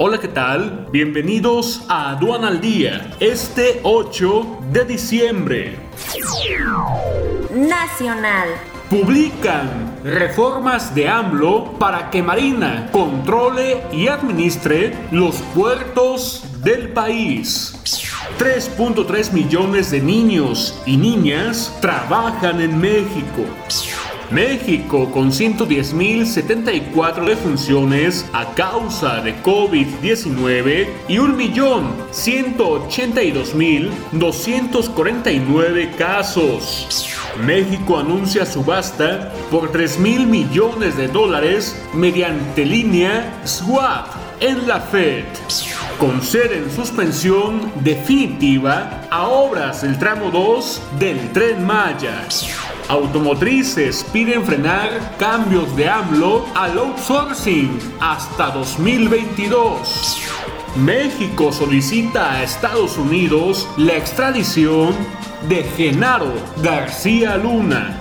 Hola, ¿qué tal? Bienvenidos a Aduana al Día, este 8 de diciembre. Nacional. Publican reformas de AMLO para que Marina controle y administre los puertos del país. 3.3 millones de niños y niñas trabajan en México. México con 110.074 defunciones a causa de COVID-19 y 1.182.249 casos. México anuncia subasta por 3 mil millones de dólares mediante línea SWAP en la Fed. Conceden suspensión definitiva a obras del tramo 2 del tren Maya. Automotrices piden frenar cambios de AMLO al outsourcing hasta 2022. México solicita a Estados Unidos la extradición de Genaro García Luna.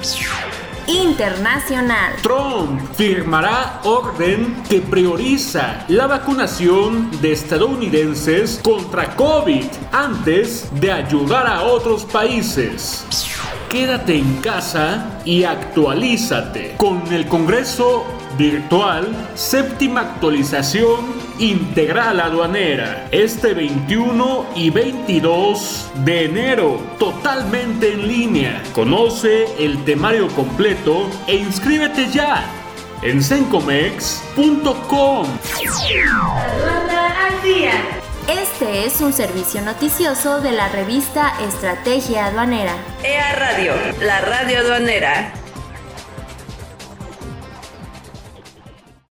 Internacional. Trump firmará orden que prioriza la vacunación de estadounidenses contra COVID antes de ayudar a otros países. Quédate en casa y actualízate con el Congreso Virtual Séptima Actualización Integral Aduanera este 21 y 22 de enero totalmente en línea. Conoce el temario completo e inscríbete ya en sencomex.com. Este es un servicio noticioso de la revista Estrategia Aduanera. EA Radio, la radio aduanera.